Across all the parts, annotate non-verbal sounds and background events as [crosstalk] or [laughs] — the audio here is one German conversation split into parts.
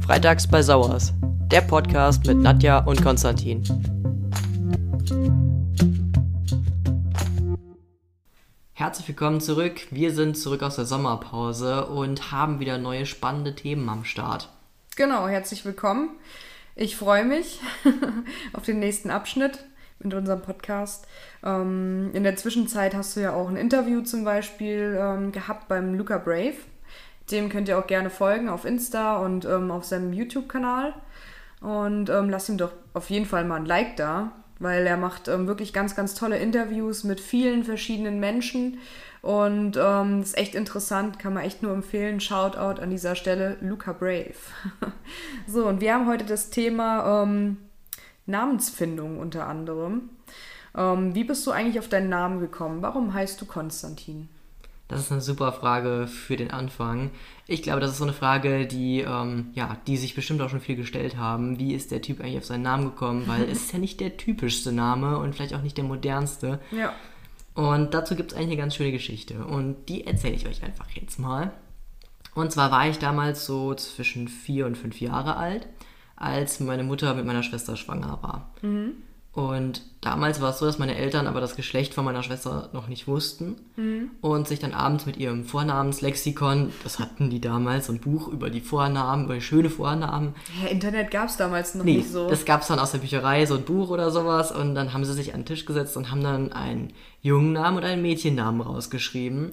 Freitags bei Sauers, der Podcast mit Nadja und Konstantin. Herzlich willkommen zurück. Wir sind zurück aus der Sommerpause und haben wieder neue spannende Themen am Start. Genau, herzlich willkommen. Ich freue mich [laughs] auf den nächsten Abschnitt mit unserem Podcast. Ähm, in der Zwischenzeit hast du ja auch ein Interview zum Beispiel ähm, gehabt beim Luca Brave. Dem könnt ihr auch gerne folgen auf Insta und ähm, auf seinem YouTube-Kanal. Und ähm, lasst ihm doch auf jeden Fall mal ein Like da, weil er macht ähm, wirklich ganz, ganz tolle Interviews mit vielen verschiedenen Menschen. Und ähm, ist echt interessant, kann man echt nur empfehlen. Shoutout an dieser Stelle, Luca Brave. [laughs] so, und wir haben heute das Thema ähm, Namensfindung unter anderem. Ähm, wie bist du eigentlich auf deinen Namen gekommen? Warum heißt du Konstantin? Das ist eine super Frage für den Anfang. Ich glaube, das ist so eine Frage, die, ähm, ja, die sich bestimmt auch schon viel gestellt haben. Wie ist der Typ eigentlich auf seinen Namen gekommen? Weil [laughs] es ist ja nicht der typischste Name und vielleicht auch nicht der modernste. Ja. Und dazu gibt es eigentlich eine ganz schöne Geschichte. Und die erzähle ich euch einfach jetzt mal. Und zwar war ich damals so zwischen vier und fünf Jahre alt, als meine Mutter mit meiner Schwester schwanger war. Mhm. Und damals war es so, dass meine Eltern aber das Geschlecht von meiner Schwester noch nicht wussten Mhm. und sich dann abends mit ihrem Vornamenslexikon, das hatten die damals, so ein Buch über die Vornamen, über schöne Vornamen. Ja, Internet gab es damals noch Nee, nicht so. das gab es dann aus der Bücherei, so ein Buch oder sowas. Und dann haben sie sich an den Tisch gesetzt und haben dann einen Jungennamen und einen Mädchennamen rausgeschrieben.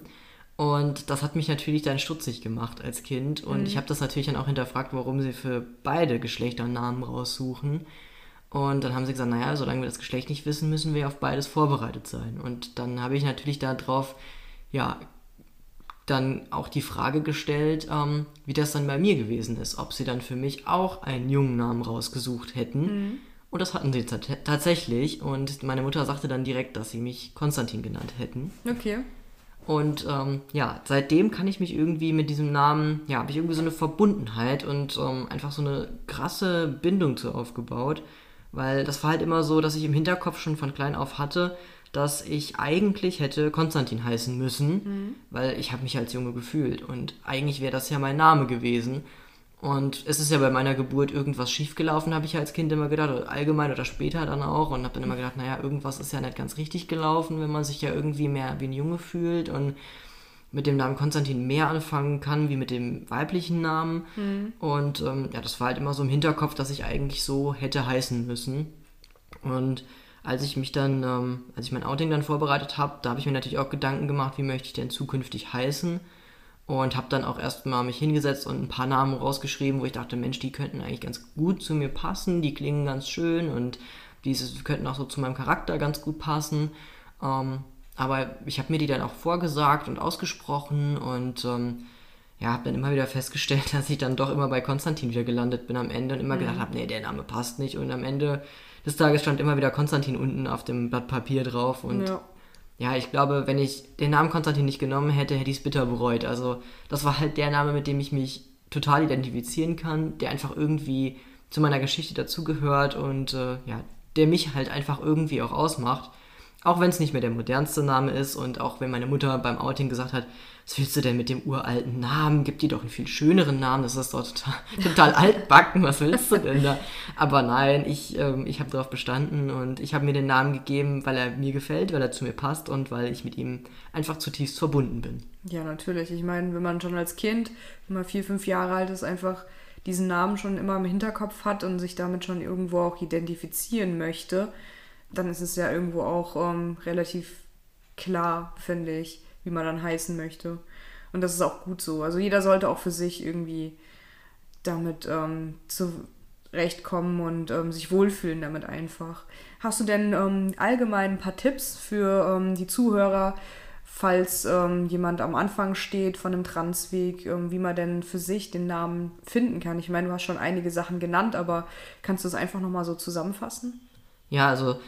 Und das hat mich natürlich dann stutzig gemacht als Kind. Und ich habe das natürlich dann auch hinterfragt, warum sie für beide Geschlechter Namen raussuchen. Und dann haben sie gesagt, naja, solange wir das Geschlecht nicht wissen, müssen wir auf beides vorbereitet sein. Und dann habe ich natürlich darauf, ja, dann auch die Frage gestellt, ähm, wie das dann bei mir gewesen ist. Ob sie dann für mich auch einen jungen Namen rausgesucht hätten. Und das hatten sie tat- tatsächlich. Und meine Mutter sagte dann direkt, dass sie mich Konstantin genannt hätten. okay. Und ähm, ja, seitdem kann ich mich irgendwie mit diesem Namen, ja, habe ich irgendwie so eine Verbundenheit und ähm, einfach so eine krasse Bindung zu aufgebaut. Weil das war halt immer so, dass ich im Hinterkopf schon von klein auf hatte, dass ich eigentlich hätte Konstantin heißen müssen, weil ich habe mich als Junge gefühlt. Und eigentlich wäre das ja mein Name gewesen. Und es ist ja bei meiner Geburt irgendwas schiefgelaufen, habe ich als Kind immer gedacht, oder allgemein oder später dann auch. Und habe dann immer gedacht, naja, irgendwas ist ja nicht ganz richtig gelaufen, wenn man sich ja irgendwie mehr wie ein Junge fühlt und mit dem Namen Konstantin mehr anfangen kann, wie mit dem weiblichen Namen. Und ähm, ja, das war halt immer so im Hinterkopf, dass ich eigentlich so hätte heißen müssen. Und als ich mich dann, ähm, als ich mein Outing dann vorbereitet habe, da habe ich mir natürlich auch Gedanken gemacht, wie möchte ich denn zukünftig heißen. Und habe dann auch erstmal mich hingesetzt und ein paar Namen rausgeschrieben, wo ich dachte, Mensch, die könnten eigentlich ganz gut zu mir passen, die klingen ganz schön und diese könnten auch so zu meinem Charakter ganz gut passen. Ähm, aber ich habe mir die dann auch vorgesagt und ausgesprochen und ähm, ja, habe dann immer wieder festgestellt, [laughs] dass ich dann doch immer bei Konstantin wieder gelandet bin am Ende und immer gedacht habe, nee, der Name passt nicht. Und am Ende des Tages stand immer wieder Konstantin unten auf dem Blatt Papier drauf und Ja. Ja, ich glaube, wenn ich den Namen Konstantin nicht genommen hätte, hätte ich es bitter bereut. Also, das war halt der Name, mit dem ich mich total identifizieren kann, der einfach irgendwie zu meiner Geschichte dazugehört und äh, ja, der mich halt einfach irgendwie auch ausmacht. Auch wenn es nicht mehr der modernste Name ist und auch wenn meine Mutter beim Outing gesagt hat, was willst du denn mit dem uralten Namen? Gib dir doch einen viel schöneren Namen, das ist doch total, [laughs] total altbacken, was willst du denn da? Aber nein, ich, ähm, ich habe darauf bestanden und ich habe mir den Namen gegeben, weil er mir gefällt, weil er zu mir passt und weil ich mit ihm einfach zutiefst verbunden bin. Ja, natürlich. Ich meine, wenn man schon als Kind, wenn man vier, fünf Jahre alt ist, einfach diesen Namen schon immer im Hinterkopf hat und sich damit schon irgendwo auch identifizieren möchte, dann ist es ja irgendwo auch ähm, relativ klar, finde ich, wie man dann heißen möchte. Und das ist auch gut so. Also jeder sollte auch für sich irgendwie damit ähm, zurechtkommen und ähm, sich wohlfühlen damit einfach. Hast du denn ähm, allgemein ein paar Tipps für ähm, die Zuhörer, falls ähm, jemand am Anfang steht von einem Transweg, ähm, wie man denn für sich den Namen finden kann? Ich meine, du hast schon einige Sachen genannt, aber kannst du es einfach nochmal so zusammenfassen? Ja, also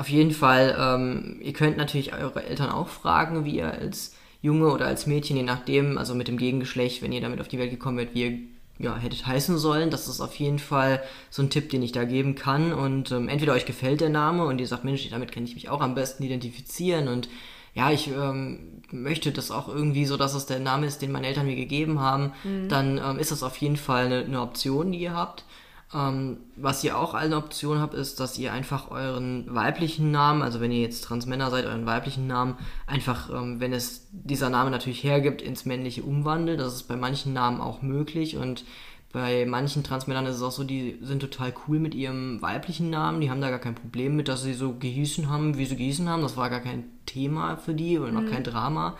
auf jeden Fall, ähm, ihr könnt natürlich eure Eltern auch fragen, wie ihr als Junge oder als Mädchen, je nachdem, also mit dem Gegengeschlecht, wenn ihr damit auf die Welt gekommen wärt, wie ihr ja, hättet heißen sollen. Das ist auf jeden Fall so ein Tipp, den ich da geben kann. Und ähm, entweder euch gefällt der Name und ihr sagt, Mensch, damit kann ich mich auch am besten identifizieren. Und ja, ich ähm, möchte das auch irgendwie so, dass es der Name ist, den meine Eltern mir gegeben haben, mhm. dann ähm, ist das auf jeden Fall eine, eine Option, die ihr habt. Ähm, was ihr auch eine Option habt, ist, dass ihr einfach euren weiblichen Namen, also wenn ihr jetzt Transmänner seid, euren weiblichen Namen einfach, ähm, wenn es dieser Name natürlich hergibt, ins männliche umwandelt. Das ist bei manchen Namen auch möglich und bei manchen Transmännern ist es auch so, die sind total cool mit ihrem weiblichen Namen. Die haben da gar kein Problem mit, dass sie so gehießen haben, wie sie gehießen haben. Das war gar kein Thema für die und auch mhm. kein Drama.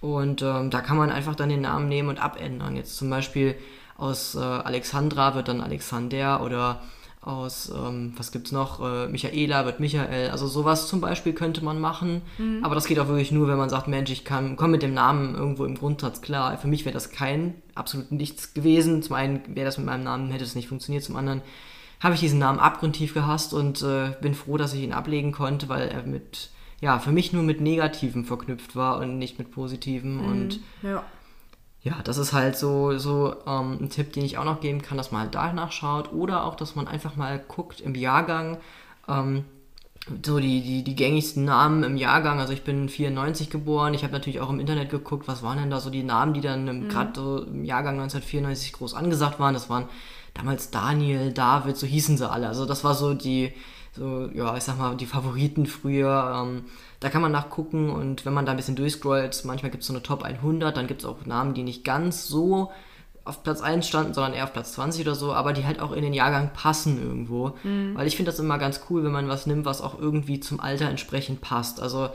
Und ähm, da kann man einfach dann den Namen nehmen und abändern. Jetzt zum Beispiel aus äh, Alexandra wird dann Alexander oder aus, ähm, was gibt's noch, äh, Michaela wird Michael. Also sowas zum Beispiel könnte man machen. Mhm. Aber das geht auch wirklich nur, wenn man sagt, Mensch, ich kann, komme mit dem Namen irgendwo im Grundsatz klar. Für mich wäre das kein, absolut nichts gewesen. Zum einen wäre das mit meinem Namen, hätte es nicht funktioniert. Zum anderen habe ich diesen Namen abgrundtief gehasst und äh, bin froh, dass ich ihn ablegen konnte, weil er mit, ja, für mich nur mit Negativen verknüpft war und nicht mit Positiven. Mhm. Und ja ja, das ist halt so, so ähm, ein Tipp, den ich auch noch geben kann, dass man halt danach schaut oder auch, dass man einfach mal guckt im Jahrgang, ähm, so die, die, die gängigsten Namen im Jahrgang. Also ich bin 94 geboren, ich habe natürlich auch im Internet geguckt, was waren denn da so die Namen, die dann mhm. gerade so im Jahrgang 1994 groß angesagt waren. Das waren damals Daniel, David, so hießen sie alle. Also das war so die, so, ja, ich sag mal, die Favoriten früher. Ähm, da kann man nachgucken und wenn man da ein bisschen durchscrollt, manchmal gibt es so eine Top 100, dann gibt es auch Namen, die nicht ganz so auf Platz 1 standen, sondern eher auf Platz 20 oder so, aber die halt auch in den Jahrgang passen irgendwo. Mhm. Weil ich finde das immer ganz cool, wenn man was nimmt, was auch irgendwie zum Alter entsprechend passt. Also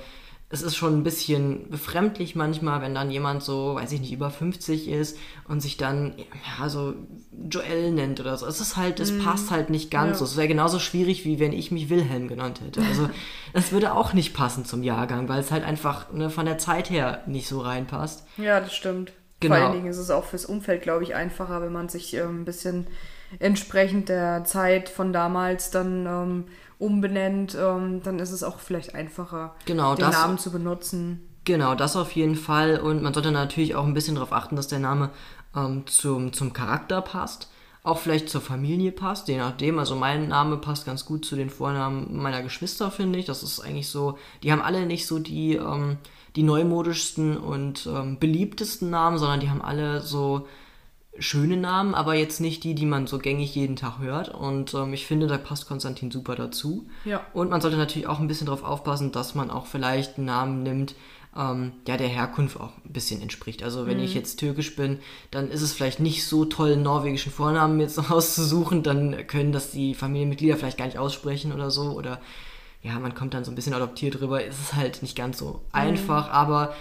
es ist schon ein bisschen befremdlich manchmal, wenn dann jemand so, weiß ich nicht, über 50 ist und sich dann, ja, so Joel nennt oder so. Es ist halt, es mm. passt halt nicht ganz ja. so. Es wäre genauso schwierig, wie wenn ich mich Wilhelm genannt hätte. Also, [laughs] das würde auch nicht passen zum Jahrgang, weil es halt einfach ne, von der Zeit her nicht so reinpasst. Ja, das stimmt. Genau. Vor allen Dingen ist es auch fürs Umfeld, glaube ich, einfacher, wenn man sich ähm, ein bisschen entsprechend der Zeit von damals dann ähm, umbenennt, ähm, dann ist es auch vielleicht einfacher, genau, den das, Namen zu benutzen. Genau, das auf jeden Fall. Und man sollte natürlich auch ein bisschen darauf achten, dass der Name ähm, zum, zum Charakter passt. Auch vielleicht zur Familie passt, je nachdem. Also mein Name passt ganz gut zu den Vornamen meiner Geschwister, finde ich. Das ist eigentlich so, die haben alle nicht so die, ähm, die neumodischsten und ähm, beliebtesten Namen, sondern die haben alle so schöne Namen, aber jetzt nicht die, die man so gängig jeden Tag hört. Und ähm, ich finde, da passt Konstantin super dazu. Ja. Und man sollte natürlich auch ein bisschen darauf aufpassen, dass man auch vielleicht einen Namen nimmt, ähm, ja, der Herkunft auch ein bisschen entspricht. Also wenn mhm. ich jetzt türkisch bin, dann ist es vielleicht nicht so toll, einen norwegischen Vornamen jetzt [laughs] noch auszusuchen. Dann können das die Familienmitglieder vielleicht gar nicht aussprechen oder so. Oder ja, man kommt dann so ein bisschen adoptiert drüber. Es ist halt nicht ganz so mhm. einfach, aber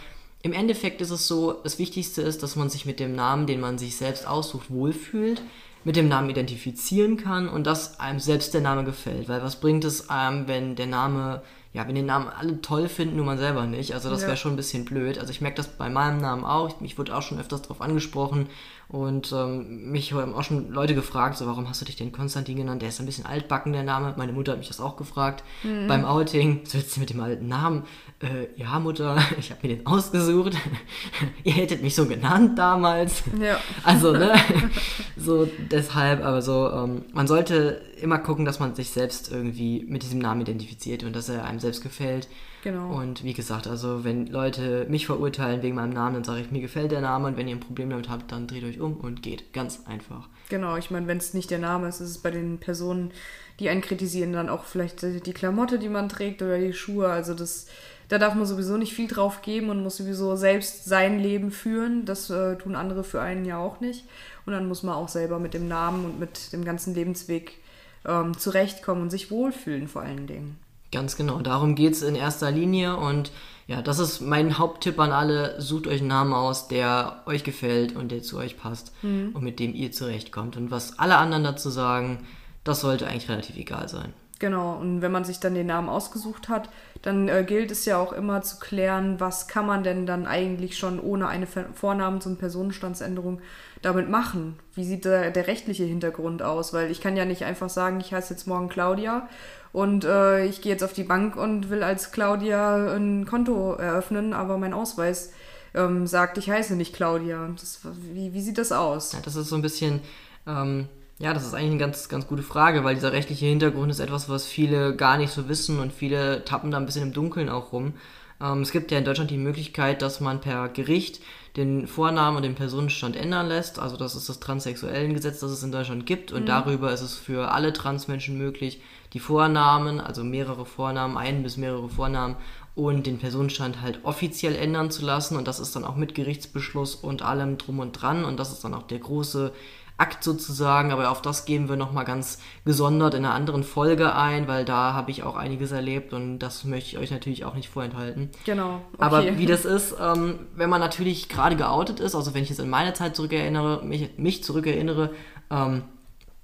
im Endeffekt ist es so, das Wichtigste ist, dass man sich mit dem Namen, den man sich selbst aussucht, wohlfühlt, mit dem Namen identifizieren kann und dass einem selbst der Name gefällt. Weil was bringt es einem, wenn der Name, ja, wenn den Namen alle toll finden, nur man selber nicht? Also das wäre schon ein bisschen blöd. Also ich merke das bei meinem Namen auch. Ich wurde auch schon öfters darauf angesprochen und ähm, mich haben auch schon Leute gefragt, so warum hast du dich denn Konstantin genannt? Der ist ein bisschen altbacken, der Name. Meine Mutter hat mich das auch gefragt mhm. beim Outing. So jetzt mit dem alten Namen. Äh, ja, Mutter, [laughs] ich habe mir den ausgesucht. [laughs] Ihr hättet mich so genannt damals. Ja. Also, ne? [laughs] so deshalb, aber so, ähm, man sollte immer gucken, dass man sich selbst irgendwie mit diesem Namen identifiziert und dass er einem selbst gefällt. Genau. Und wie gesagt, also wenn Leute mich verurteilen wegen meinem Namen, dann sage ich, mir gefällt der Name und wenn ihr ein Problem damit habt, dann dreht euch um und geht. Ganz einfach. Genau, ich meine, wenn es nicht der Name ist, ist es bei den Personen, die einen kritisieren, dann auch vielleicht die Klamotte, die man trägt oder die Schuhe. Also das, da darf man sowieso nicht viel drauf geben und muss sowieso selbst sein Leben führen. Das äh, tun andere für einen ja auch nicht. Und dann muss man auch selber mit dem Namen und mit dem ganzen Lebensweg ähm, zurechtkommen und sich wohlfühlen vor allen Dingen. Ganz genau, darum geht es in erster Linie und ja, das ist mein Haupttipp an alle. Sucht euch einen Namen aus, der euch gefällt und der zu euch passt mhm. und mit dem ihr zurechtkommt. Und was alle anderen dazu sagen, das sollte eigentlich relativ egal sein. Genau, und wenn man sich dann den Namen ausgesucht hat, dann äh, gilt es ja auch immer zu klären, was kann man denn dann eigentlich schon ohne eine Vornamens- und Personenstandsänderung damit machen? Wie sieht der, der rechtliche Hintergrund aus? Weil ich kann ja nicht einfach sagen, ich heiße jetzt morgen Claudia und äh, ich gehe jetzt auf die Bank und will als Claudia ein Konto eröffnen, aber mein Ausweis ähm, sagt, ich heiße nicht Claudia. Das, wie, wie sieht das aus? Ja, das ist so ein bisschen, ähm, ja, das ist eigentlich eine ganz, ganz gute Frage, weil dieser rechtliche Hintergrund ist etwas, was viele gar nicht so wissen und viele tappen da ein bisschen im Dunkeln auch rum. Ähm, es gibt ja in Deutschland die Möglichkeit, dass man per Gericht den Vornamen und den Personenstand ändern lässt. Also das ist das transsexuellen Gesetz, das es in Deutschland gibt. Und darüber ist es für alle Transmenschen möglich, die Vornamen, also mehrere Vornamen, ein bis mehrere Vornamen und den Personenstand halt offiziell ändern zu lassen. Und das ist dann auch mit Gerichtsbeschluss und allem drum und dran. Und das ist dann auch der große Akt sozusagen, aber auf das gehen wir nochmal ganz gesondert in einer anderen Folge ein, weil da habe ich auch einiges erlebt und das möchte ich euch natürlich auch nicht vorenthalten. Genau. Okay. Aber wie das ist, ähm, wenn man natürlich gerade geoutet ist, also wenn ich jetzt in meine Zeit zurückerinnere, mich, mich zurückerinnere, ähm,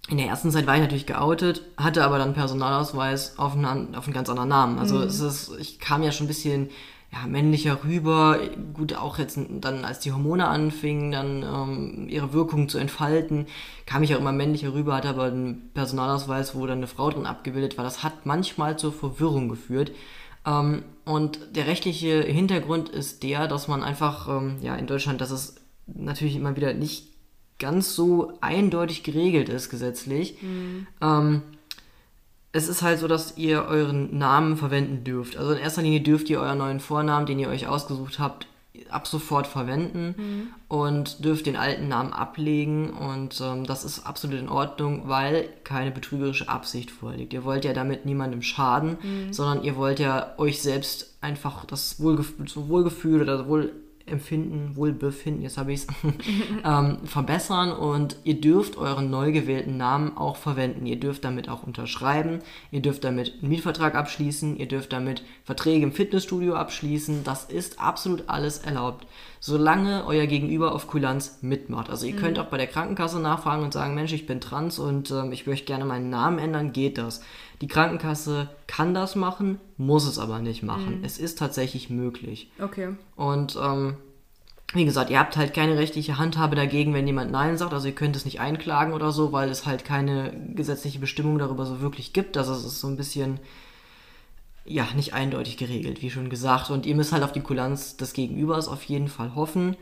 in der ersten Zeit war ich natürlich geoutet, hatte aber dann Personalausweis auf einen, auf einen ganz anderen Namen. Also es ist, ich kam ja schon ein bisschen ja, männlicher rüber. Gut, auch jetzt dann, als die Hormone anfingen, dann ähm, ihre Wirkung zu entfalten, kam ich auch immer männlicher rüber, hatte aber einen Personalausweis, wo dann eine Frau drin abgebildet war. Das hat manchmal zur Verwirrung geführt. Ähm, und der rechtliche Hintergrund ist der, dass man einfach, ähm, ja, in Deutschland, dass es natürlich immer wieder nicht ganz so eindeutig geregelt ist gesetzlich. Ähm, es ist halt so, dass ihr euren Namen verwenden dürft. Also in erster Linie dürft ihr euren neuen Vornamen, den ihr euch ausgesucht habt, ab sofort verwenden und dürft den alten Namen ablegen und ähm, das ist absolut in Ordnung, weil keine betrügerische Absicht vorliegt. Ihr wollt ja damit niemandem schaden, sondern ihr wollt ja euch selbst einfach das Wohlgef so Wohlgefühl oder Wohl Empfinden, Wohlbefinden, jetzt habe ich es, ähm, verbessern und ihr dürft euren neu gewählten Namen auch verwenden. Ihr dürft damit auch unterschreiben, ihr dürft damit einen Mietvertrag abschließen, ihr dürft damit Verträge im Fitnessstudio abschließen. Das ist absolut alles erlaubt, solange euer Gegenüber auf Kulanz mitmacht. Also ihr könnt auch bei der Krankenkasse nachfragen und sagen, Mensch, ich bin trans und ähm, ich möchte gerne meinen Namen ändern, geht das. Die Krankenkasse kann das machen, muss es aber nicht machen. Es ist tatsächlich möglich. Okay. Und ähm, wie gesagt, ihr habt halt keine rechtliche Handhabe dagegen, wenn jemand Nein sagt. Also ihr könnt es nicht einklagen oder so, weil es halt keine gesetzliche Bestimmung darüber so wirklich gibt. Also es ist so ein bisschen, ja, nicht eindeutig geregelt, wie schon gesagt. Und ihr müsst halt auf die Kulanz des Gegenübers auf jeden Fall hoffen.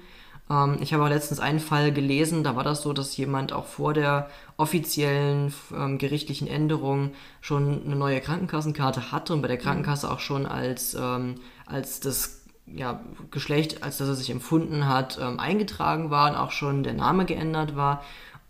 Ähm, ich habe auch letztens einen Fall gelesen, da war das so, dass jemand auch vor der offiziellen ähm, gerichtlichen Änderung schon eine neue Krankenkassenkarte hatte und bei der Krankenkasse auch schon als, ähm, als das ja, Geschlecht, als das er sich empfunden hat, ähm, eingetragen war und auch schon der Name geändert war.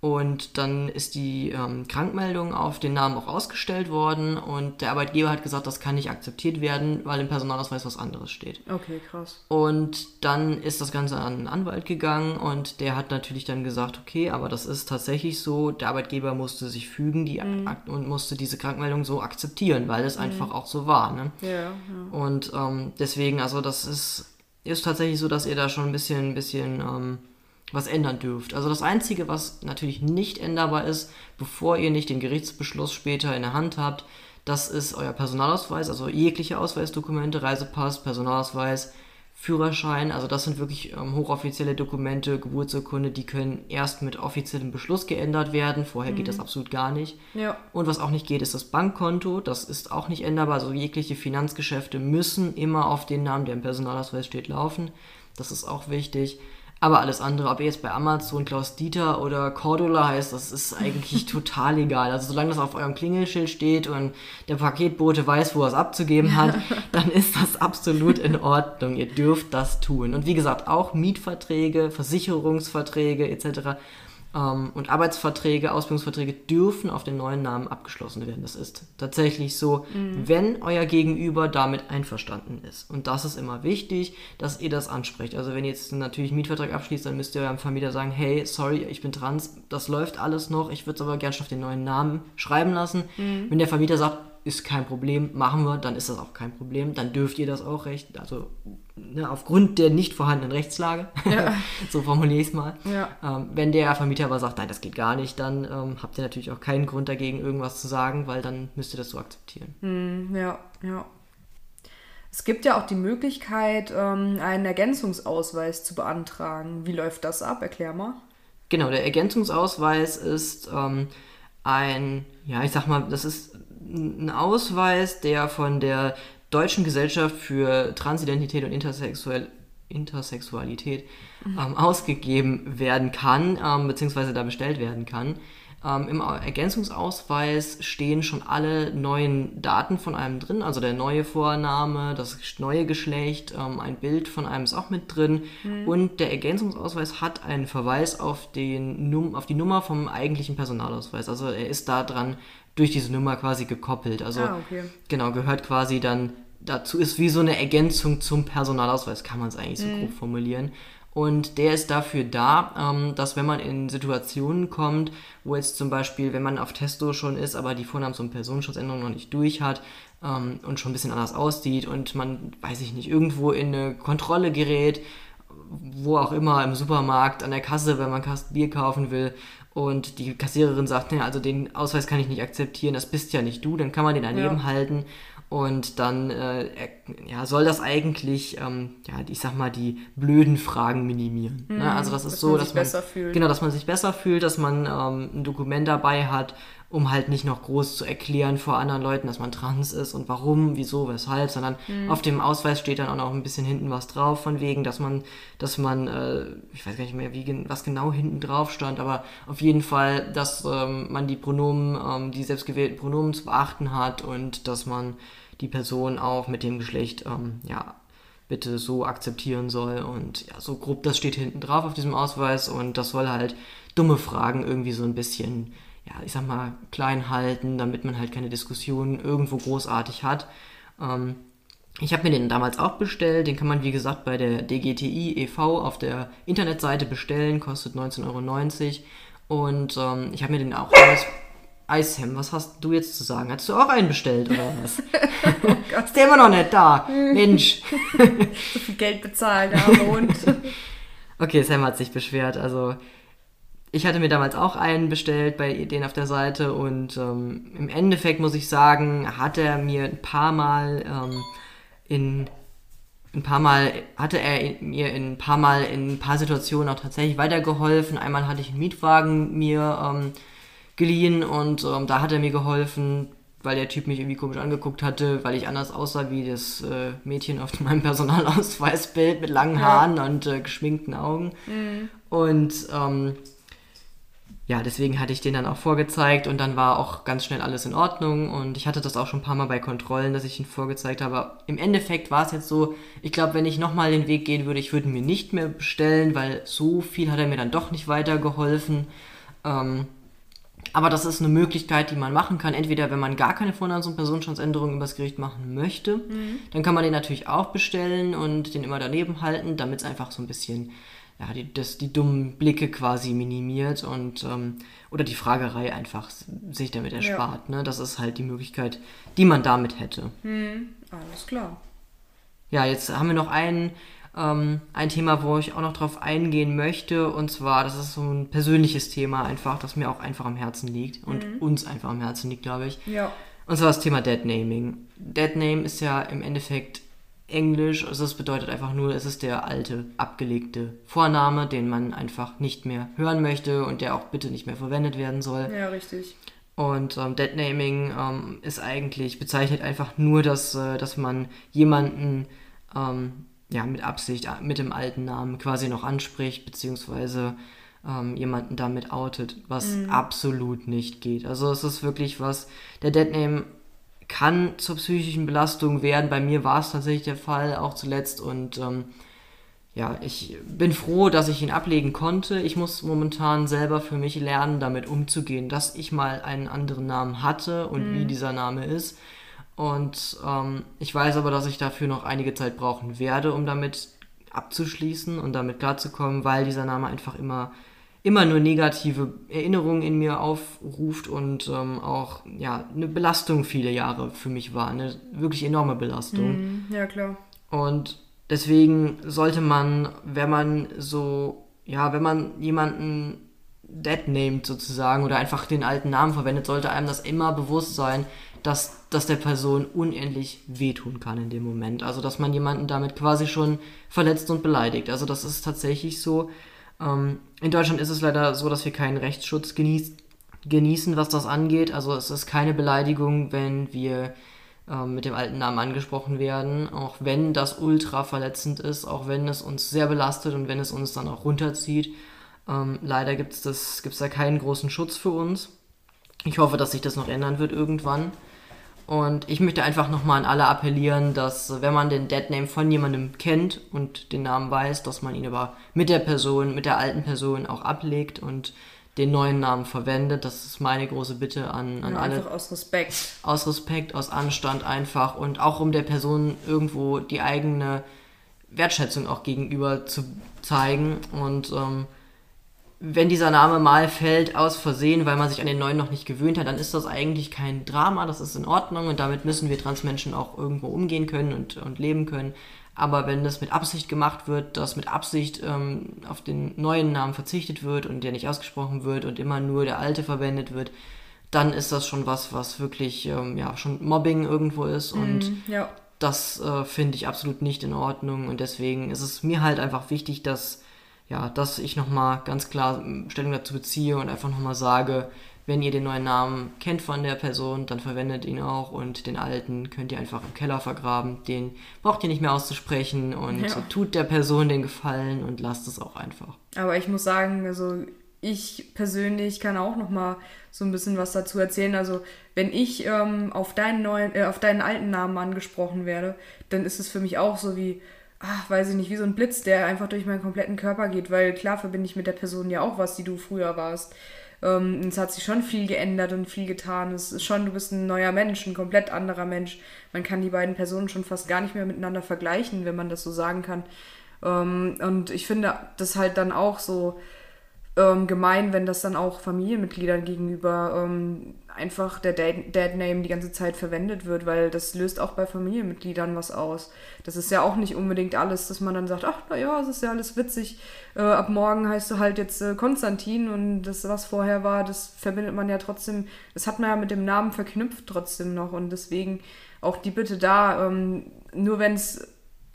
Und dann ist die ähm, Krankmeldung auf den Namen auch ausgestellt worden und der Arbeitgeber hat gesagt, das kann nicht akzeptiert werden, weil im Personalausweis was anderes steht. Okay, krass. Und dann ist das Ganze an einen Anwalt gegangen und der hat natürlich dann gesagt, okay, aber das ist tatsächlich so, der Arbeitgeber musste sich fügen die, ak- und musste diese Krankmeldung so akzeptieren, weil es einfach auch so war. Ne? Ja, ja. Und ähm, deswegen, also das ist, ist tatsächlich so, dass ihr da schon ein bisschen, ein bisschen ähm, was ändern dürft. Also das Einzige, was natürlich nicht änderbar ist, bevor ihr nicht den Gerichtsbeschluss später in der Hand habt, das ist euer Personalausweis, also jegliche Ausweisdokumente, Reisepass, Personalausweis, Führerschein, also das sind wirklich ähm, hochoffizielle Dokumente, Geburtsurkunde, die können erst mit offiziellem Beschluss geändert werden, vorher geht das absolut gar nicht. Ja. Und was auch nicht geht, ist das Bankkonto. Das ist auch nicht änderbar. Also jegliche Finanzgeschäfte müssen immer auf den Namen, der im Personalausweis steht, laufen. Das ist auch wichtig. Aber alles andere, ob ihr jetzt bei Amazon Klaus Dieter oder Cordula heißt, das ist eigentlich [laughs] total egal. Also solange das auf eurem Klingelschild steht und der Paketbote weiß, wo er es abzugeben hat, [laughs] dann ist das absolut in Ordnung. Ihr dürft das tun. Und wie gesagt, auch Mietverträge, Versicherungsverträge etc. Ähm, und Arbeitsverträge, Ausbildungsverträge dürfen auf den neuen Namen abgeschlossen werden. Das ist tatsächlich so, wenn euer Gegenüber damit einverstanden ist. Und das ist immer wichtig, dass ihr das ansprecht. Also wenn ihr jetzt natürlich einen Mietvertrag abschließt, dann müsst ihr eurem Vermieter sagen, hey, sorry, ich bin trans, das läuft alles noch, ich würde es aber gerne schon auf den neuen Namen schreiben lassen. Wenn der Vermieter sagt, ist kein Problem, machen wir, dann ist das auch kein Problem, dann dürft ihr das auch recht, also ne, aufgrund der nicht vorhandenen Rechtslage, [laughs] so formuliere ich es mal. Ja. Ähm, wenn der Vermieter aber sagt, nein, das geht gar nicht, dann ähm, habt ihr natürlich auch keinen Grund dagegen, irgendwas zu sagen, weil dann müsst ihr das so akzeptieren. Hm, ja, ja. Es gibt ja auch die Möglichkeit, ähm, einen Ergänzungsausweis zu beantragen. Wie läuft das ab? Erklär mal. Genau, der Ergänzungsausweis ist ähm, ein, ja, ich sag mal, das ist ein Ausweis, der von der Deutschen Gesellschaft für Transidentität und Intersexuell Intersexualität ähm, ausgegeben werden kann, ähm, beziehungsweise da bestellt werden kann. Ähm, Im Ergänzungsausweis stehen schon alle neuen Daten von einem drin, also der neue Vorname, das neue Geschlecht, ähm, ein Bild von einem ist auch mit drin. Mhm. Und der Ergänzungsausweis hat einen Verweis auf, den auf die Nummer vom eigentlichen Personalausweis. Also er ist da dran durch diese Nummer quasi gekoppelt. Also ah, okay. genau, gehört quasi dann dazu, ist wie so eine Ergänzung zum Personalausweis, kann man es eigentlich so mhm. grob formulieren. Und der ist dafür da, ähm, dass wenn man in Situationen kommt, wo jetzt zum Beispiel, wenn man auf Testo schon ist, aber die Vornamens- und Personenschutzänderung noch nicht durch hat ähm, und schon ein bisschen anders aussieht und man, weiß ich nicht, irgendwo in eine Kontrolle gerät, wo auch immer, im Supermarkt, an der Kasse, wenn man Bier kaufen will und die Kassiererin sagt, naja, also den Ausweis kann ich nicht akzeptieren, das bist ja nicht du, dann kann man den daneben ja. halten und dann äh, ja, soll das eigentlich, ähm, ja, ich sag mal, die blöden Fragen minimieren. Mhm, ne? Also das ist dass so, man dass man besser fühlt. genau, dass man sich besser fühlt, dass man ähm, ein Dokument dabei hat, um halt nicht noch groß zu erklären vor anderen Leuten, dass man trans ist und warum, wieso, weshalb, sondern mhm. auf dem Ausweis steht dann auch noch ein bisschen hinten was drauf, von wegen, dass man, dass man, äh, ich weiß gar nicht mehr, wie, was genau hinten drauf stand, aber auf jeden Fall, dass ähm, man die Pronomen, ähm, die selbstgewählten Pronomen zu beachten hat und dass man die Person auch mit dem Geschlecht, ähm, ja, bitte so akzeptieren soll und ja, so grob, das steht hinten drauf auf diesem Ausweis und das soll halt dumme Fragen irgendwie so ein bisschen ja, ich sag mal, klein halten, damit man halt keine Diskussion irgendwo großartig hat. Ähm, ich habe mir den damals auch bestellt. Den kann man, wie gesagt, bei der DGTI e.V. auf der Internetseite bestellen. Kostet 19,90 Euro. Und ähm, ich habe mir den auch als Eisham, was hast du jetzt zu sagen? Hast du auch einen bestellt oder was? [laughs] oh Gott. Ist der immer noch nicht da? Mensch. [laughs] so viel Geld bezahlt, arme Hund. [laughs] okay, Sam hat sich beschwert. Also ich hatte mir damals auch einen bestellt bei denen auf der Seite und ähm, im Endeffekt muss ich sagen, hat er mir ein paar Mal ähm, in ein paar Mal hatte er mir in ein paar Mal in ein paar Situationen auch tatsächlich weitergeholfen. Einmal hatte ich einen Mietwagen mir ähm, geliehen und ähm, da hat er mir geholfen, weil der Typ mich irgendwie komisch angeguckt hatte, weil ich anders aussah wie das äh, Mädchen auf [laughs] meinem Personalausweisbild mit langen Haaren ja. und äh, geschminkten Augen. Mhm. Und ähm, ja, deswegen hatte ich den dann auch vorgezeigt und dann war auch ganz schnell alles in Ordnung und ich hatte das auch schon ein paar Mal bei Kontrollen, dass ich ihn vorgezeigt habe. Aber im Endeffekt war es jetzt so, ich glaube, wenn ich nochmal den Weg gehen würde, ich würde ihn mir nicht mehr bestellen, weil so viel hat er mir dann doch nicht weitergeholfen. Ähm, aber das ist eine Möglichkeit, die man machen kann. Entweder, wenn man gar keine Vornamens- und Personenstandsänderung übers Gericht machen möchte, mhm. dann kann man den natürlich auch bestellen und den immer daneben halten, damit es einfach so ein bisschen ja, die, das, die dummen Blicke quasi minimiert und ähm, oder die Fragerei einfach sich damit erspart. Ja. Ne? Das ist halt die Möglichkeit, die man damit hätte. Hm, alles klar. Ja, jetzt haben wir noch ein, ähm, ein Thema, wo ich auch noch drauf eingehen möchte. Und zwar, das ist so ein persönliches Thema einfach, das mir auch einfach am Herzen liegt und mhm. uns einfach am Herzen liegt, glaube ich. Ja. Und zwar das Thema Dead Naming. Dead Name ist ja im Endeffekt Englisch. Also das bedeutet einfach nur, es ist der alte, abgelegte Vorname, den man einfach nicht mehr hören möchte und der auch bitte nicht mehr verwendet werden soll. Ja, richtig. Und ähm, Deadnaming ähm, ist eigentlich, bezeichnet einfach nur, dass, äh, dass man jemanden ähm, ja, mit Absicht äh, mit dem alten Namen quasi noch anspricht, beziehungsweise ähm, jemanden damit outet, was mhm. absolut nicht geht. Also es ist wirklich was, der Deadname kann zur psychischen Belastung werden. Bei mir war es tatsächlich der Fall, auch zuletzt. Und ähm, ja, ich bin froh, dass ich ihn ablegen konnte. Ich muss momentan selber für mich lernen, damit umzugehen, dass ich mal einen anderen Namen hatte und mhm. wie dieser Name ist. Und ähm, ich weiß aber, dass ich dafür noch einige Zeit brauchen werde, um damit abzuschließen und damit klarzukommen, weil dieser Name einfach immer immer nur negative Erinnerungen in mir aufruft und ähm, auch ja eine Belastung viele Jahre für mich war, eine wirklich enorme Belastung. Mm, ja klar. Und deswegen sollte man, wenn man so ja, wenn man jemanden dead named sozusagen oder einfach den alten Namen verwendet, sollte einem das immer bewusst sein, dass das der Person unendlich wehtun kann in dem Moment. Also dass man jemanden damit quasi schon verletzt und beleidigt. Also das ist tatsächlich so. Ähm, in Deutschland ist es leider so, dass wir keinen Rechtsschutz genieß, genießen, was das angeht. Also es ist keine Beleidigung, wenn wir ähm, mit dem alten Namen angesprochen werden, auch wenn das ultra verletzend ist, auch wenn es uns sehr belastet und wenn es uns dann auch runterzieht. Ähm, leider gibt es da keinen großen Schutz für uns. Ich hoffe, dass sich das noch ändern wird irgendwann. Und ich möchte einfach nochmal an alle appellieren, dass wenn man den Deadname von jemandem kennt und den Namen weiß, dass man ihn aber mit der Person, mit der alten Person auch ablegt und den neuen Namen verwendet. Das ist meine große Bitte an, an ja, alle. Einfach aus Respekt. Aus Respekt, aus Anstand einfach und auch um der Person irgendwo die eigene Wertschätzung auch gegenüber zu zeigen. Und ähm, wenn dieser Name mal fällt aus Versehen, weil man sich an den neuen noch nicht gewöhnt hat, dann ist das eigentlich kein Drama, das ist in Ordnung und damit müssen wir Transmenschen auch irgendwo umgehen können und, und leben können. Aber wenn das mit Absicht gemacht wird, dass mit Absicht ähm, auf den neuen Namen verzichtet wird und der nicht ausgesprochen wird und immer nur der alte verwendet wird, dann ist das schon was, was wirklich ähm, ja schon Mobbing irgendwo ist und Mm, ja. das äh, finde ich absolut nicht in Ordnung und deswegen ist es mir halt einfach wichtig, dass ja, dass ich nochmal ganz klar ähm, Stellung dazu beziehe und einfach nochmal sage, wenn ihr den neuen Namen kennt von der Person, dann verwendet ihn auch und den alten könnt ihr einfach im Keller vergraben. Den braucht ihr nicht mehr auszusprechen und Ja. tut der Person den Gefallen und lasst es auch einfach. Aber ich muss sagen, also ich persönlich kann auch noch mal so ein bisschen was dazu erzählen. Also wenn ich ähm, auf deinen neuen, äh, auf deinen alten Namen angesprochen werde, dann ist es für mich auch so wie, ach, weiß ich nicht, wie so ein Blitz, der einfach durch meinen kompletten Körper geht, weil klar verbinde ich mit der Person ja auch was, die du früher warst. Ähm, es hat sich schon viel geändert und viel getan. Es ist schon, du bist ein neuer Mensch, ein komplett anderer Mensch. Man kann die beiden Personen schon fast gar nicht mehr miteinander vergleichen, wenn man das so sagen kann. Ähm, und ich finde das halt dann auch so ähm, gemein, wenn das dann auch Familienmitgliedern gegenüber ähm, einfach der Dad- Dad-Name die ganze Zeit verwendet wird, weil das löst auch bei Familienmitgliedern was aus. Das ist ja auch nicht unbedingt alles, dass man dann sagt, ach, naja, es ist ja alles witzig. Äh, ab morgen heißt du halt jetzt äh, Konstantin und das, was vorher war, das verbindet man ja trotzdem, das hat man ja mit dem Namen verknüpft trotzdem noch und deswegen auch die Bitte da, ähm, nur wenn es,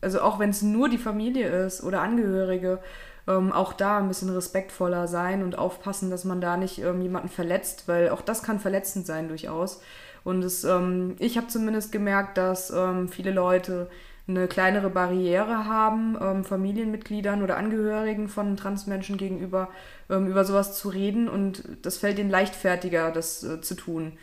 also auch wenn es nur die Familie ist oder Angehörige, ähm, auch da ein bisschen respektvoller sein und aufpassen, dass man da nicht ähm, jemanden verletzt, weil auch das kann verletzend sein durchaus. Und es, ähm, ich habe zumindest gemerkt, dass ähm, viele Leute eine kleinere Barriere haben, ähm, Familienmitgliedern oder Angehörigen von Transmenschen gegenüber ähm, über sowas zu reden und das fällt ihnen leichtfertiger, das äh, zu tun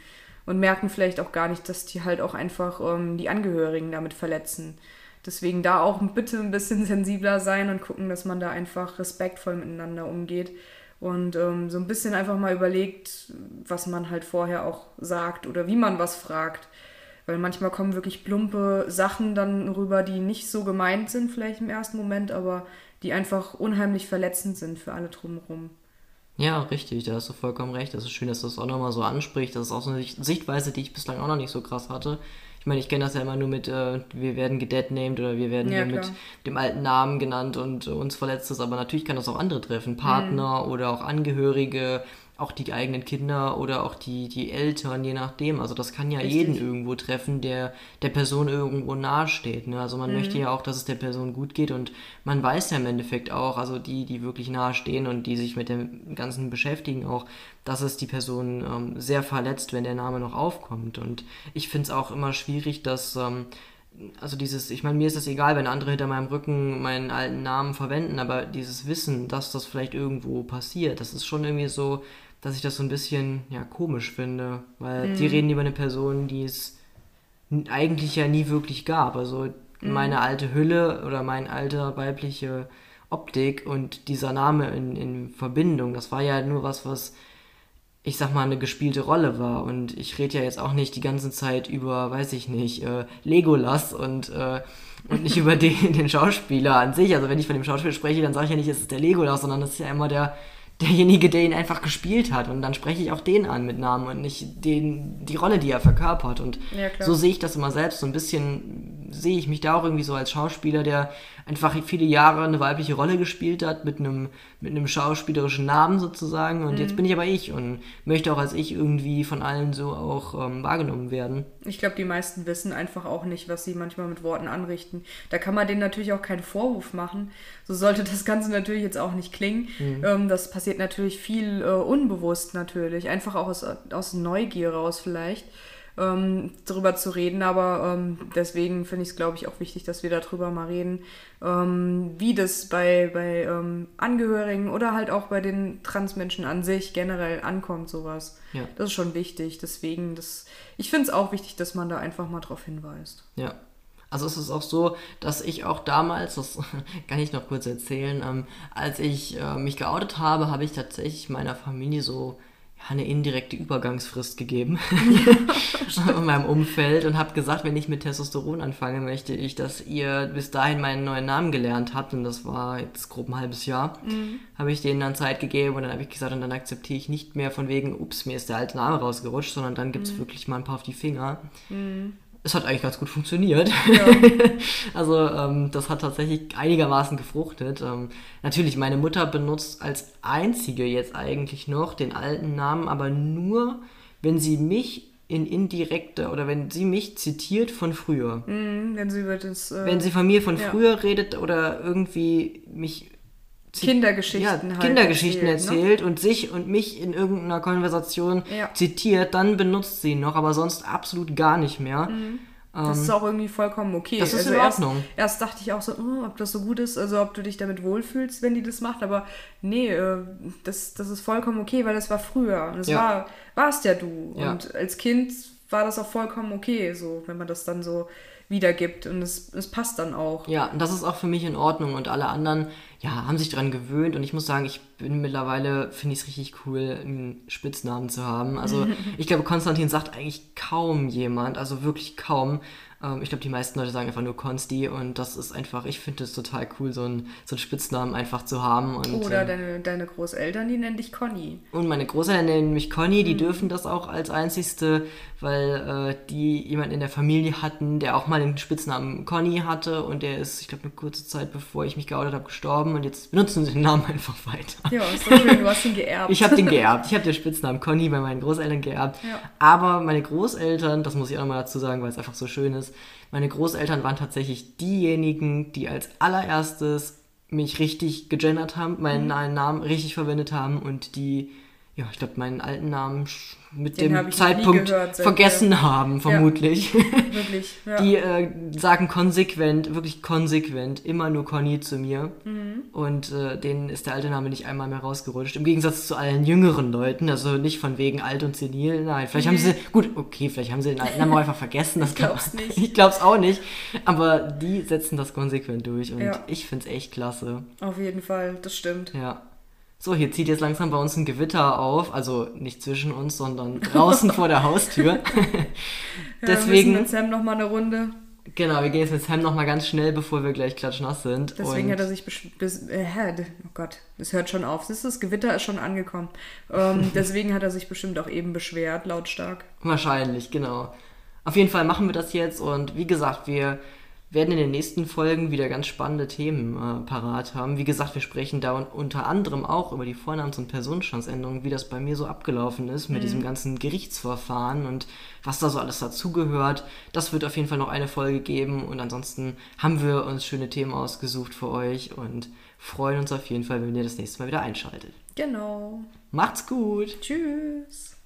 und merken vielleicht auch gar nicht, dass die halt auch einfach ähm, die Angehörigen damit verletzen. Deswegen da auch bitte ein bisschen [laughs] sensibler sein und gucken, dass man da einfach respektvoll miteinander umgeht und ähm, so ein bisschen einfach mal überlegt, was man halt vorher auch sagt oder wie man was fragt. Weil manchmal kommen wirklich plumpe Sachen dann rüber, die nicht so gemeint sind, vielleicht im ersten Moment, aber die einfach unheimlich verletzend sind für alle drumherum. Ja, richtig, da hast du vollkommen recht. Das ist schön, dass du das auch nochmal so ansprichst. Das ist auch so eine Sicht- Sichtweise, die ich bislang auch noch nicht so krass hatte. Ich meine, ich kenne das ja immer nur mit, äh, wir werden gedeadnamed oder wir werden Ja, hier mit dem alten Namen genannt und äh, uns verletzt es. Aber natürlich kann das auch andere treffen. Partner oder auch Angehörige, auch die eigenen Kinder oder auch die, die Eltern, je nachdem. Also das kann ja Richtig. jeden irgendwo treffen, der der Person irgendwo nahesteht. Ne? Also man möchte ja auch, dass es der Person gut geht und man weiß ja im Endeffekt auch, also die, die wirklich nahestehen und die sich mit dem Ganzen beschäftigen auch, dass es die Person ähm, sehr verletzt, wenn der Name noch aufkommt. Und ich finde es auch immer schwierig, dass ähm, also dieses, ich meine, mir ist es egal, wenn andere hinter meinem Rücken meinen alten Namen verwenden, aber dieses Wissen, dass das vielleicht irgendwo passiert, das ist schon irgendwie so, dass ich das so ein bisschen, ja, komisch finde, weil die reden über eine Person, die es eigentlich ja nie wirklich gab. Also meine alte Hülle oder mein alter weibliche Optik und dieser Name in, in Verbindung, das war ja nur was, was ich sag mal, eine gespielte Rolle war. Und ich rede ja jetzt auch nicht die ganze Zeit über, weiß ich nicht, äh, Legolas und, äh, und nicht über [laughs] den, den Schauspieler an sich. Also wenn ich von dem Schauspieler spreche, dann sage ich ja nicht, es ist der Legolas, sondern es ist ja immer der, derjenige, der ihn einfach gespielt hat. Und dann spreche ich auch den an mit Namen und nicht den, die Rolle, die er verkörpert. Und Ja, so sehe ich das immer selbst. So ein bisschen sehe ich mich da auch irgendwie so als Schauspieler, der einfach viele Jahre eine weibliche Rolle gespielt hat mit einem, mit einem schauspielerischen Namen sozusagen. Und Mhm. jetzt bin ich aber ich und möchte auch als ich irgendwie von allen so auch ähm, wahrgenommen werden. Ich glaube, die meisten wissen einfach auch nicht, was sie manchmal mit Worten anrichten. Da kann man denen natürlich auch keinen Vorwurf machen. So sollte das Ganze natürlich jetzt auch nicht klingen. Ähm, das passiert natürlich viel äh, unbewusst natürlich. Einfach auch aus, aus Neugier raus vielleicht. Ähm, darüber zu reden. Aber ähm, deswegen finde ich es, glaube ich, auch wichtig, dass wir darüber mal reden, ähm, wie das bei, bei ähm, Angehörigen oder halt auch bei den Transmenschen an sich generell ankommt, sowas. Ja. Das ist schon wichtig. Deswegen, das, ich finde es auch wichtig, dass man da einfach mal drauf hinweist. Ja. Also es ist auch so, dass ich auch damals, das [laughs] kann ich noch kurz erzählen, ähm, als ich äh, mich geoutet habe, habe ich tatsächlich meiner Familie so eine indirekte Übergangsfrist gegeben [laughs] in meinem Umfeld und habe gesagt, wenn ich mit Testosteron anfange, möchte ich, dass ihr bis dahin meinen neuen Namen gelernt habt. Und das war jetzt grob ein halbes Jahr, habe ich denen dann Zeit gegeben und dann habe ich gesagt, und dann akzeptiere ich nicht mehr von wegen, ups, mir ist der alte Name rausgerutscht, sondern dann gibt es wirklich mal ein paar auf die Finger. Es hat eigentlich ganz gut funktioniert. [laughs] also ähm, das hat tatsächlich einigermaßen gefruchtet. Ähm, natürlich, meine Mutter benutzt als einzige jetzt eigentlich noch den alten Namen, aber nur, wenn sie mich in indirekter oder wenn sie mich zitiert von früher. Mhm, wenn sie über das äh, Wenn sie von mir von ja. früher redet oder irgendwie mich Kindergeschichten ja, halt Kindergeschichten erzählt, erzählt, ne? und sich und mich in irgendeiner Konversation Ja. zitiert, dann benutzt sie ihn noch, aber sonst absolut gar nicht mehr. Das ist auch irgendwie vollkommen okay. Ähm, Also das ist in Ordnung. Erst, erst dachte ich auch so, oh, ob das so gut ist, also ob du dich damit wohlfühlst, wenn die das macht, aber nee, äh, das, das ist vollkommen okay, weil das war früher. Und das Ja. war, warst ja du. Ja. Und als Kind war das auch vollkommen okay, so, wenn man das dann so wiedergibt. Und es, es passt dann auch. Ja, und das ist auch für mich in Ordnung und alle anderen, ja, haben sich dran gewöhnt und ich muss sagen, ich bin mittlerweile, finde ich es richtig cool, einen Spitznamen zu haben. Also [laughs] ich glaube, Konstantin sagt eigentlich kaum jemand, also wirklich kaum. Ähm, ich glaube, die meisten Leute sagen einfach nur Konsti und das ist einfach, ich finde es total cool, so einen, so einen Spitznamen einfach zu haben. Und, Oder ähm, deine, deine Großeltern, die nennen dich Conny. Und meine Großeltern nennen mich Conny, Mhm. die dürfen das auch als einzigste, weil äh, die jemanden in der Familie hatten, der auch mal den Spitznamen Conny hatte und der ist, ich glaube, eine kurze Zeit bevor ich mich geoutet habe, gestorben und jetzt benutzen sie den Namen [laughs] einfach weiter. Ja, ist doch schön, du hast ihn geerbt. Ich habe den [laughs] geerbt. Ich habe den Spitznamen Conny bei meinen Großeltern geerbt. Ja. Aber meine Großeltern, das muss ich auch nochmal dazu sagen, weil es einfach so schön ist, meine Großeltern waren tatsächlich diejenigen, die als allererstes mich richtig gegendert haben, meinen neuen Namen richtig verwendet haben und die, ja, ich glaube, meinen alten Namen mit Den dem Zeitpunkt gehört, vergessen haben, vermutlich. [laughs] Wirklich. Ja. Die äh, sagen konsequent, wirklich konsequent, immer nur Conny zu mir. Mhm. Und äh, denen ist der alte Name nicht einmal mehr rausgerutscht. Im Gegensatz zu allen jüngeren Leuten, also nicht von wegen alt und senil. Nein, vielleicht haben sie, gut, okay, vielleicht haben sie den alten Namen einfach vergessen. Das Ich glaub's [laughs] nicht. Ich glaub's auch nicht. Aber die setzen das konsequent durch und Ja. ich find's echt klasse. Auf jeden Fall, das stimmt. Ja. So, hier zieht jetzt langsam bei uns ein Gewitter auf. Also nicht zwischen uns, sondern draußen vor der Haustür. [laughs] Ja, Deswegen. Wir müssen [laughs] mit Sam noch mal eine Runde. Genau, wir gehen jetzt mit Sam nochmal ganz schnell, bevor wir gleich klatschnass sind. Deswegen und hat er sich bis, äh, oh Gott, das hört schon auf. Siehst du, Das Gewitter ist schon angekommen. Ähm, [laughs] deswegen hat er sich bestimmt auch eben beschwert, lautstark. Wahrscheinlich, genau. Auf jeden Fall machen wir das jetzt und wie gesagt, wir werden in den nächsten Folgen wieder ganz spannende Themen äh, parat haben. Wie gesagt, wir sprechen da un unter anderem auch über die Vornamens- und Personenstandsänderung, wie das bei mir so abgelaufen ist mit diesem ganzen Gerichtsverfahren und was da so alles dazugehört. Das wird auf jeden Fall noch eine Folge geben und ansonsten haben wir uns schöne Themen ausgesucht für euch und freuen uns auf jeden Fall, wenn ihr das nächste Mal wieder einschaltet. Genau. Macht's gut! Tschüss.